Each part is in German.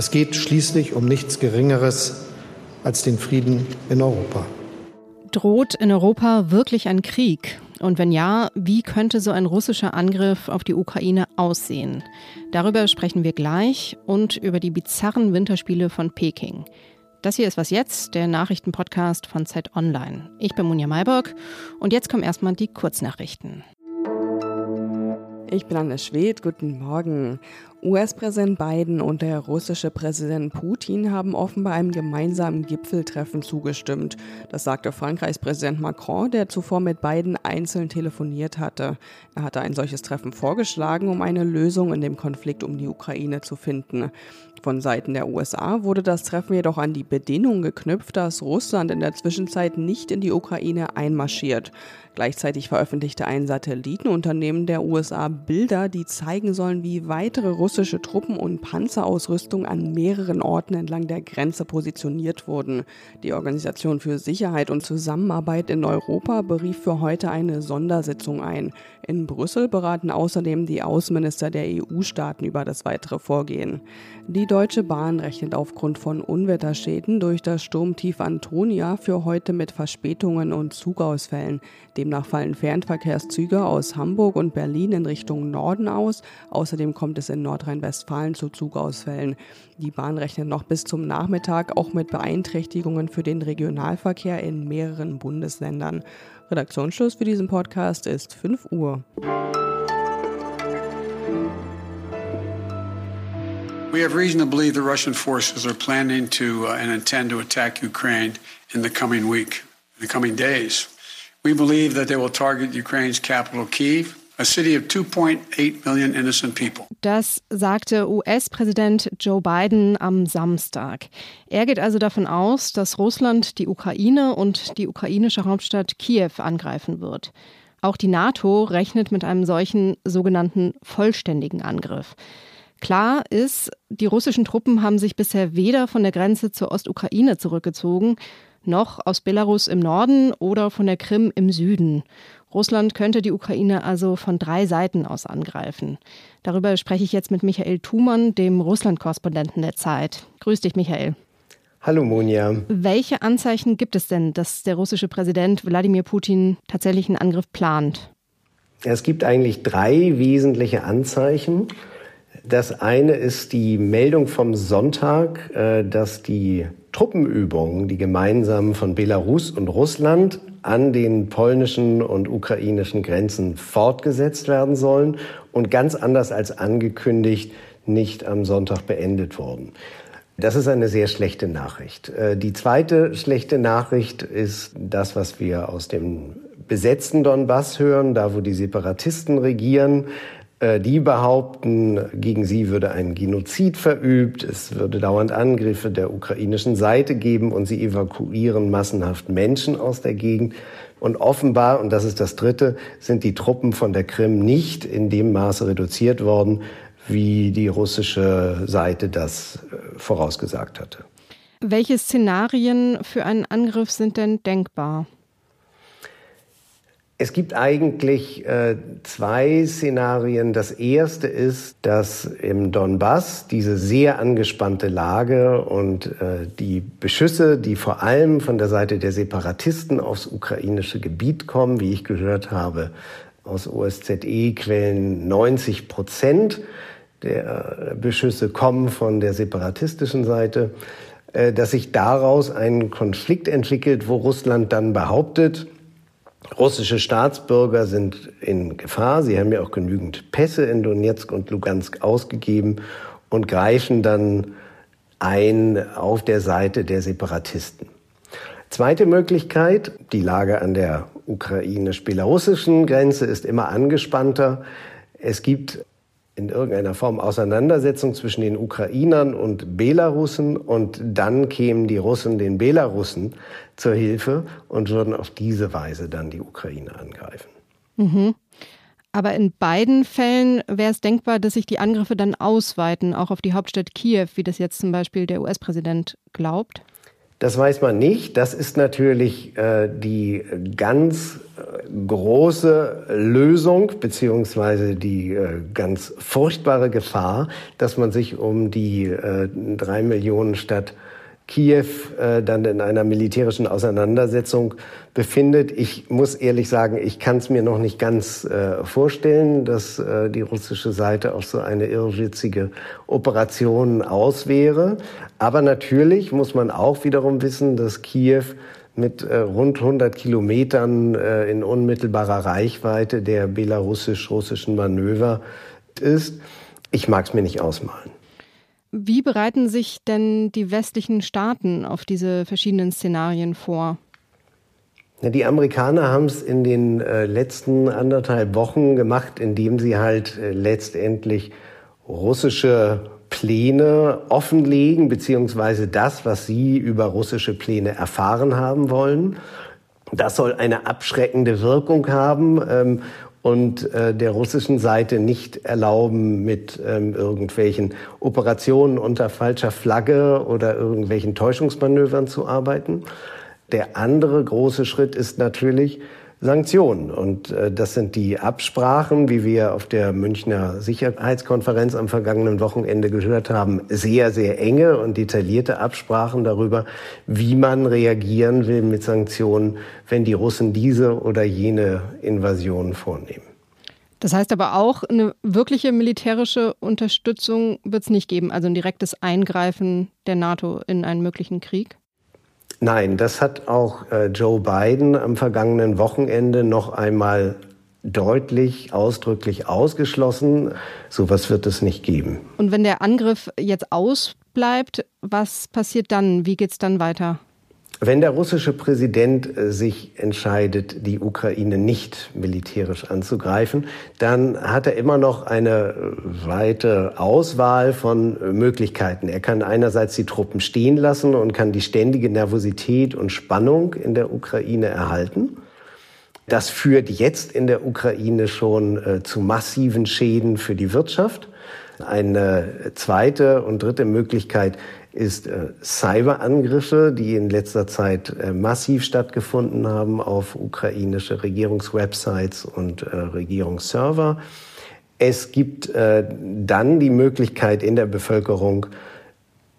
Es geht schließlich um nichts Geringeres als den Frieden in Europa. Droht in Europa wirklich ein Krieg? Und wenn ja, wie könnte so ein russischer Angriff auf die Ukraine aussehen? Darüber sprechen wir gleich und über die bizarren Winterspiele von Peking. Das hier ist Was Jetzt, der Nachrichtenpodcast von Zeit Online. Ich bin Munja Mayborg und jetzt kommen erstmal die Kurznachrichten. Ich bin Anne Schwedt, guten Morgen. US-Präsident Biden und der russische Präsident Putin haben offenbar einem gemeinsamen Gipfeltreffen zugestimmt. Das sagte Frankreichs Präsident Macron, der zuvor mit Biden einzeln telefoniert hatte. Er hatte ein solches Treffen vorgeschlagen, um eine Lösung in dem Konflikt um die Ukraine zu finden. Von Seiten der USA wurde das Treffen jedoch an die Bedingung geknüpft, dass Russland in der Zwischenzeit nicht in die Ukraine einmarschiert. Gleichzeitig veröffentlichte ein Satellitenunternehmen der USA Bilder, die zeigen sollen, wie weitere russische Truppen und Panzerausrüstung an mehreren Orten entlang der Grenze positioniert wurden. Die Organisation für Sicherheit und Zusammenarbeit in Europa berief für heute eine Sondersitzung ein. In Brüssel beraten außerdem die Außenminister der EU-Staaten über das weitere Vorgehen. Die Deutsche Bahn rechnet aufgrund von Unwetterschäden durch das Sturmtief Antonia für heute mit Verspätungen und Zugausfällen. Demnach fallen Fernverkehrszüge aus Hamburg und Berlin in Richtung Norden aus. Außerdem kommt es in Nordrhein-Westfalen zu Zugausfällen. Die Bahn rechnet noch bis zum Nachmittag auch mit Beeinträchtigungen für den Regionalverkehr in mehreren Bundesländern. Redaktionsschluss für diesen Podcast ist 5 Uhr. We have reason to believe the Russian forces are planning to uh, and intend to attack Ukraine in the coming week, in the coming days. We believe that they will target Ukraine's capital, Kiev, a city of 2.8 million innocent people. Das sagte US-Präsident Joe Biden am Samstag. Er geht also davon aus, dass Russland die Ukraine und die ukrainische Hauptstadt Kiew angreifen wird. Auch die NATO rechnet mit einem solchen sogenannten vollständigen Angriff. Klar ist, die russischen Truppen haben sich bisher weder von der Grenze zur Ostukraine zurückgezogen, noch aus Belarus im Norden oder von der Krim im Süden. Russland könnte die Ukraine also von drei Seiten aus angreifen. Darüber spreche ich jetzt mit Michael Thumann, dem Russland-Korrespondenten der Zeit. Grüß dich, Michael. Hallo Monja. Welche Anzeichen gibt es denn, dass der russische Präsident Wladimir Putin tatsächlich einen Angriff plant? Es gibt eigentlich drei wesentliche Anzeichen. Das eine ist die Meldung vom Sonntag, äh, dass die Truppenübungen, die gemeinsamen von Belarus und Russland an den polnischen und ukrainischen Grenzen fortgesetzt werden sollen und ganz anders als angekündigt nicht am Sonntag beendet wurden. Das ist eine sehr schlechte Nachricht. Äh, die zweite schlechte Nachricht ist das, was wir aus dem besetzten Donbass hören, da wo die Separatisten regieren. Äh, die behaupten, gegen sie würde ein Genozid verübt, es würde dauernd Angriffe der ukrainischen Seite geben und sie evakuieren massenhaft Menschen aus der Gegend. Und offenbar, und das ist das Dritte, sind die Truppen von der Krim nicht in dem Maße reduziert worden, wie die russische Seite das äh, vorausgesagt hatte. Welche Szenarien für einen Angriff sind denn denkbar? Es gibt eigentlich äh, zwei Szenarien. Das erste ist, dass im Donbass diese sehr angespannte Lage und äh, die Beschüsse, die vor allem von der Seite der Separatisten aufs ukrainische Gebiet kommen, wie ich gehört habe, aus OSZE-Quellen 90 Prozent der Beschüsse kommen von der separatistischen Seite, äh, dass sich daraus ein Konflikt entwickelt, wo Russland dann behauptet, Russische Staatsbürger sind in Gefahr. Sie haben ja auch genügend Pässe in Donetsk und Lugansk ausgegeben und greifen dann ein auf der Seite der Separatisten. Zweite Möglichkeit, die Lage an der ukrainisch-belarussischen Grenze ist immer angespannter. Es gibt in irgendeiner Form Auseinandersetzung zwischen den Ukrainern und Belarussen und dann kämen die Russen den Belarussen zur Hilfe und würden auf diese Weise dann die Ukraine angreifen. Mhm. Aber in beiden Fällen wäre es denkbar, dass sich die Angriffe dann ausweiten, auch auf die Hauptstadt Kiew, wie das jetzt zum Beispiel der US-Präsident glaubt? Das weiß man nicht. Das ist natürlich äh, die ganz äh, große Lösung beziehungsweise die äh, ganz furchtbare Gefahr, dass man sich um die äh, drei Millionen Stadt Kiew äh, dann in einer militärischen Auseinandersetzung befindet. Ich muss ehrlich sagen, ich kann es mir noch nicht ganz äh, vorstellen, dass äh, die russische Seite auf so eine irrwitzige Operation auswäre. Aber natürlich muss man auch wiederum wissen, dass Kiew mit äh, rund 100 Kilometern äh, in unmittelbarer Reichweite der belarussisch-russischen Manöver ist. Ich mag es mir nicht ausmalen. Wie bereiten sich denn die westlichen Staaten auf diese verschiedenen Szenarien vor? Die Amerikaner haben es in den äh, letzten anderthalb Wochen gemacht, indem sie halt äh, letztendlich russische Pläne offenlegen, beziehungsweise das, was sie über russische Pläne erfahren haben wollen. Das soll eine abschreckende Wirkung haben. Und äh, der russischen Seite nicht erlauben, mit ähm, irgendwelchen Operationen unter falscher Flagge oder irgendwelchen Täuschungsmanövern zu arbeiten. Der andere große Schritt ist natürlich, Sanktionen. Und äh, das sind die Absprachen, wie wir auf der Münchner Sicherheitskonferenz am vergangenen Wochenende gehört haben, sehr, sehr enge und detaillierte Absprachen darüber, wie man reagieren will mit Sanktionen, wenn die Russen diese oder jene Invasion vornehmen. Das heißt aber auch, eine wirkliche militärische Unterstützung wird es nicht geben, also ein direktes Eingreifen der NATO in einen möglichen Krieg? Nein, das hat auch äh, Joe Biden am vergangenen Wochenende noch einmal deutlich, ausdrücklich ausgeschlossen. So Sowas wird es nicht geben. Und wenn der Angriff jetzt ausbleibt, was passiert dann? Wie geht es dann weiter? Wenn der russische Präsident äh, sich entscheidet, die Ukraine nicht militärisch anzugreifen, dann hat er immer noch eine äh, weite Auswahl von äh, Möglichkeiten. Er kann einerseits die Truppen stehen lassen und kann die ständige Nervosität und Spannung in der Ukraine erhalten. Das führt jetzt in der Ukraine schon zu massiven Schäden für die Wirtschaft. Eine zweite und dritte Möglichkeit ist äh, Cyberangriffe, die in letzter Zeit äh, massiv stattgefunden haben auf ukrainische Regierungswebsites und äh, Regierungsserver. Es gibt äh, dann die Möglichkeit in der Bevölkerung,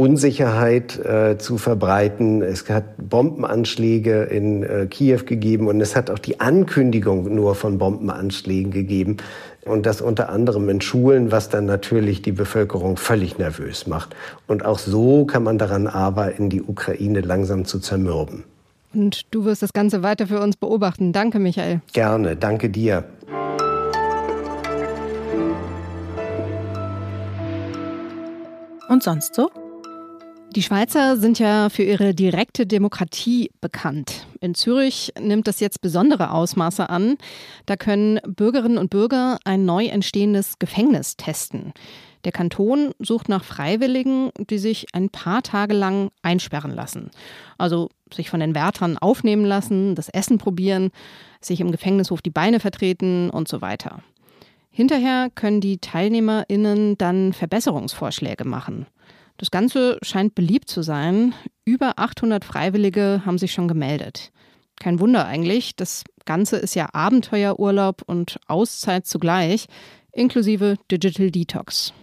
Unsicherheit äh, zu verbreiten. Es hat Bombenanschläge in äh, Kiew gegeben und es hat auch die Ankündigung nur von Bombenanschlägen gegeben. Und das unter anderem in Schulen, was dann natürlich die Bevölkerung völlig nervös macht. Und auch so kann man daran arbeiten, die Ukraine langsam zu zermürben. Und du wirst das Ganze weiter für uns beobachten. Danke, Michael. Gerne, danke dir. Und sonst so? Die Schweizer sind ja für ihre direkte Demokratie bekannt. In Zürich nimmt das jetzt besondere Ausmaße an. Da können Bürgerinnen und Bürger ein neu entstehendes Gefängnis testen. Der Kanton sucht nach Freiwilligen, die sich ein paar Tage lang einsperren lassen. Also sich von den Wärtern aufnehmen lassen, das Essen probieren, sich im Gefängnishof die Beine vertreten und so weiter. Hinterher können die TeilnehmerInnen dann Verbesserungsvorschläge machen. Das Ganze scheint beliebt zu sein. Über 800 Freiwillige haben sich schon gemeldet. Kein Wunder eigentlich. Das Ganze ist ja Abenteuerurlaub und Auszeit zugleich, inklusive Digital Detox.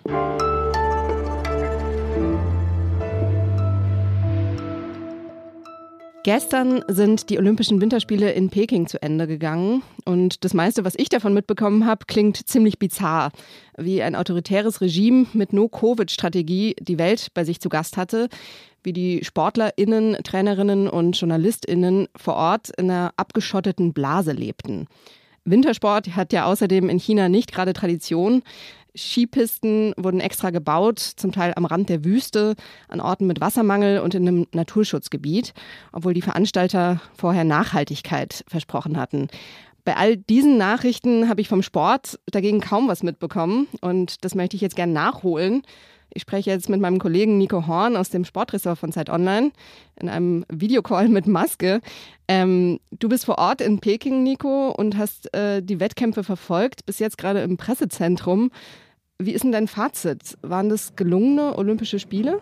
Gestern sind die Olympischen Winterspiele in Peking zu Ende gegangen und das meiste, was ich davon mitbekommen habe, klingt ziemlich bizarr, wie ein autoritäres Regime mit No-Covid-Strategie die Welt bei sich zu Gast hatte, wie die Sportlerinnen, Trainerinnen und Journalistinnen vor Ort in einer abgeschotteten Blase lebten. Wintersport hat ja außerdem in China nicht gerade Tradition. Skipisten wurden extra gebaut, zum Teil am Rand der Wüste, an Orten mit Wassermangel und in einem Naturschutzgebiet, obwohl die Veranstalter vorher Nachhaltigkeit versprochen hatten. Bei all diesen Nachrichten habe ich vom Sport dagegen kaum was mitbekommen und das möchte ich jetzt gerne nachholen. Ich spreche jetzt mit meinem Kollegen Nico Horn aus dem Sportressort von Zeit Online in einem Videocall mit Maske. Ähm, du bist vor Ort in Peking, Nico, und hast äh, die Wettkämpfe verfolgt, bis jetzt gerade im Pressezentrum. Wie ist denn dein Fazit? Waren das gelungene Olympische Spiele?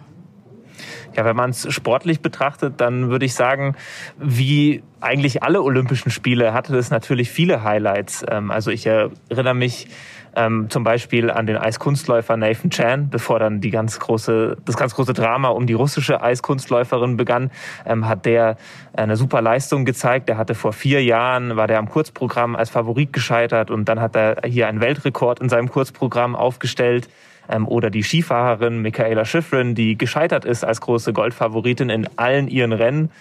Ja, wenn man es sportlich betrachtet, dann würde ich sagen, wie eigentlich alle Olympischen Spiele hatte es natürlich viele Highlights. Ähm, also ich erinnere mich ähm, zum Beispiel an den Eiskunstläufer Nathan Chan, bevor dann die ganz große, das ganz große Drama um die russische Eiskunstläuferin begann, ähm, hat der eine super Leistung gezeigt. Der hatte vor vier Jahren, war der am Kurzprogramm als Favorit gescheitert und dann hat er hier einen Weltrekord in seinem Kurzprogramm aufgestellt ähm, oder die Skifahrerin Michaela Schifrin, die gescheitert ist als große Goldfavoritin in allen ihren Rennen.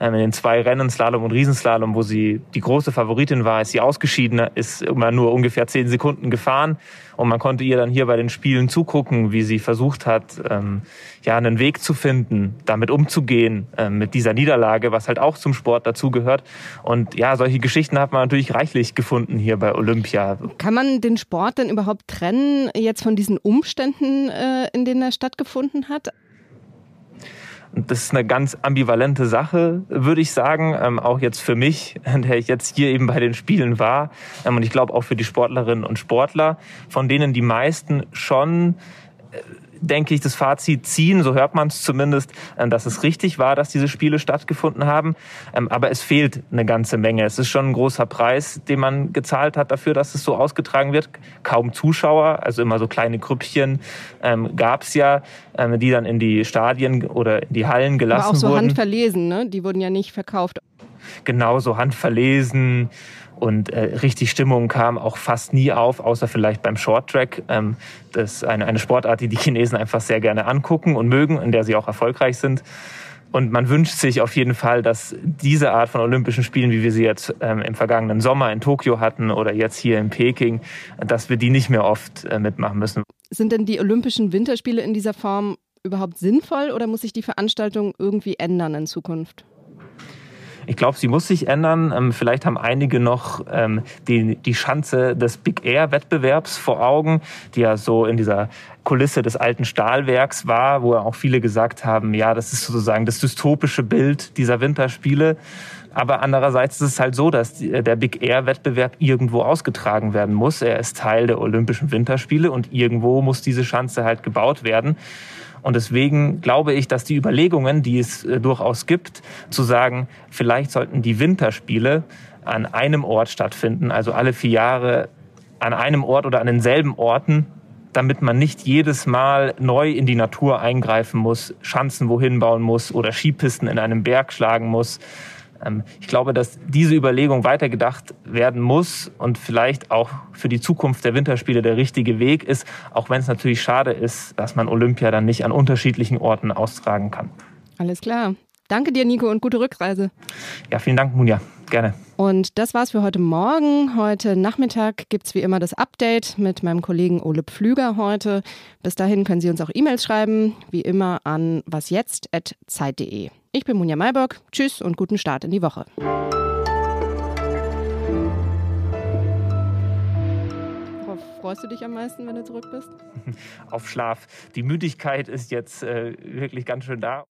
Ähm, in den zwei Rennen, Slalom und Riesenslalom, wo sie die große Favoritin war, ist sie ausgeschieden, ist immer nur ungefähr zehn Sekunden gefahren. Und man konnte ihr dann hier bei den Spielen zugucken, wie sie versucht hat, ähm, ja, einen Weg zu finden, damit umzugehen, ähm, mit dieser Niederlage, was halt auch zum Sport dazugehört. Und ja, solche Geschichten hat man natürlich reichlich gefunden hier bei Olympia. Kann man den Sport denn überhaupt trennen jetzt von diesen Umständen, äh, in denen er stattgefunden hat? Das ist eine ganz ambivalente Sache, würde ich sagen. Ähm, auch jetzt für mich, der ich jetzt hier eben bei den Spielen war. Ähm, und ich glaube auch für die Sportlerinnen und Sportler, von denen die meisten schon äh, denke ich, das Fazit ziehen, so hört man es zumindest, äh, dass es richtig war, dass diese Spiele stattgefunden haben. Ähm, aber es fehlt eine ganze Menge. Es ist schon ein großer Preis, den man gezahlt hat dafür, dass es so ausgetragen wird. Kaum Zuschauer, also immer so kleine Grüppchen ähm, gab es ja, ähm, die dann in die Stadien oder in die Hallen gelassen wurden. Aber auch so wurden. handverlesen, ne? Die wurden ja nicht verkauft. Genau, so handverlesen und äh, richtig Stimmung kam auch fast nie auf, außer vielleicht beim Shorttrack. Ähm, das ist eine, eine Sportart, die die Chinesen einfach sehr gerne angucken und mögen, in der sie auch erfolgreich sind. Und man wünscht sich auf jeden Fall, dass diese Art von Olympischen Spielen, wie wir sie jetzt ähm, im vergangenen Sommer in Tokio hatten oder jetzt hier in Peking, dass wir die nicht mehr oft äh, mitmachen müssen. Sind denn die Olympischen Winterspiele in dieser Form überhaupt sinnvoll oder muss sich die Veranstaltung irgendwie ändern in Zukunft? Ich glaube, sie muss sich ändern. Ähm, vielleicht haben einige noch ähm, die, die Schanze des Big Air Wettbewerbs vor Augen, die ja so in dieser Kulisse des alten Stahlwerks war, wo auch viele gesagt haben, ja, das ist sozusagen das dystopische Bild dieser Winterspiele. Aber andererseits ist es halt so, dass der Big Air Wettbewerb irgendwo ausgetragen werden muss. Er ist Teil der Olympischen Winterspiele und irgendwo muss diese Schanze halt gebaut werden. Und deswegen glaube ich, dass die Überlegungen, die es äh, durchaus gibt, zu sagen, vielleicht sollten die Winterspiele an einem Ort stattfinden, also alle vier Jahre an einem Ort oder an denselben Orten, damit man nicht jedes Mal neu in die Natur eingreifen muss, Schanzen wohin bauen muss oder Skipisten in einem Berg schlagen muss, ich glaube, dass diese Überlegung weitergedacht werden muss und vielleicht auch für die Zukunft der Winterspiele der richtige Weg ist, auch wenn es natürlich schade ist, dass man Olympia dann nicht an unterschiedlichen Orten austragen kann. Alles klar. Danke dir, Nico, und gute Rückreise. Ja, vielen Dank, Munja. Gerne. Und das war's für heute Morgen. Heute Nachmittag gibt es wie immer das Update mit meinem Kollegen Ole Pflüger heute. Bis dahin können Sie uns auch E-Mails schreiben, wie immer an wasjetzt.zeit.de. Ich bin Munja Maybock. Tschüss und guten Start in die Woche. Worauf freust du dich am meisten, wenn du zurück bist? Auf Schlaf. Die Müdigkeit ist jetzt äh, wirklich ganz schön da.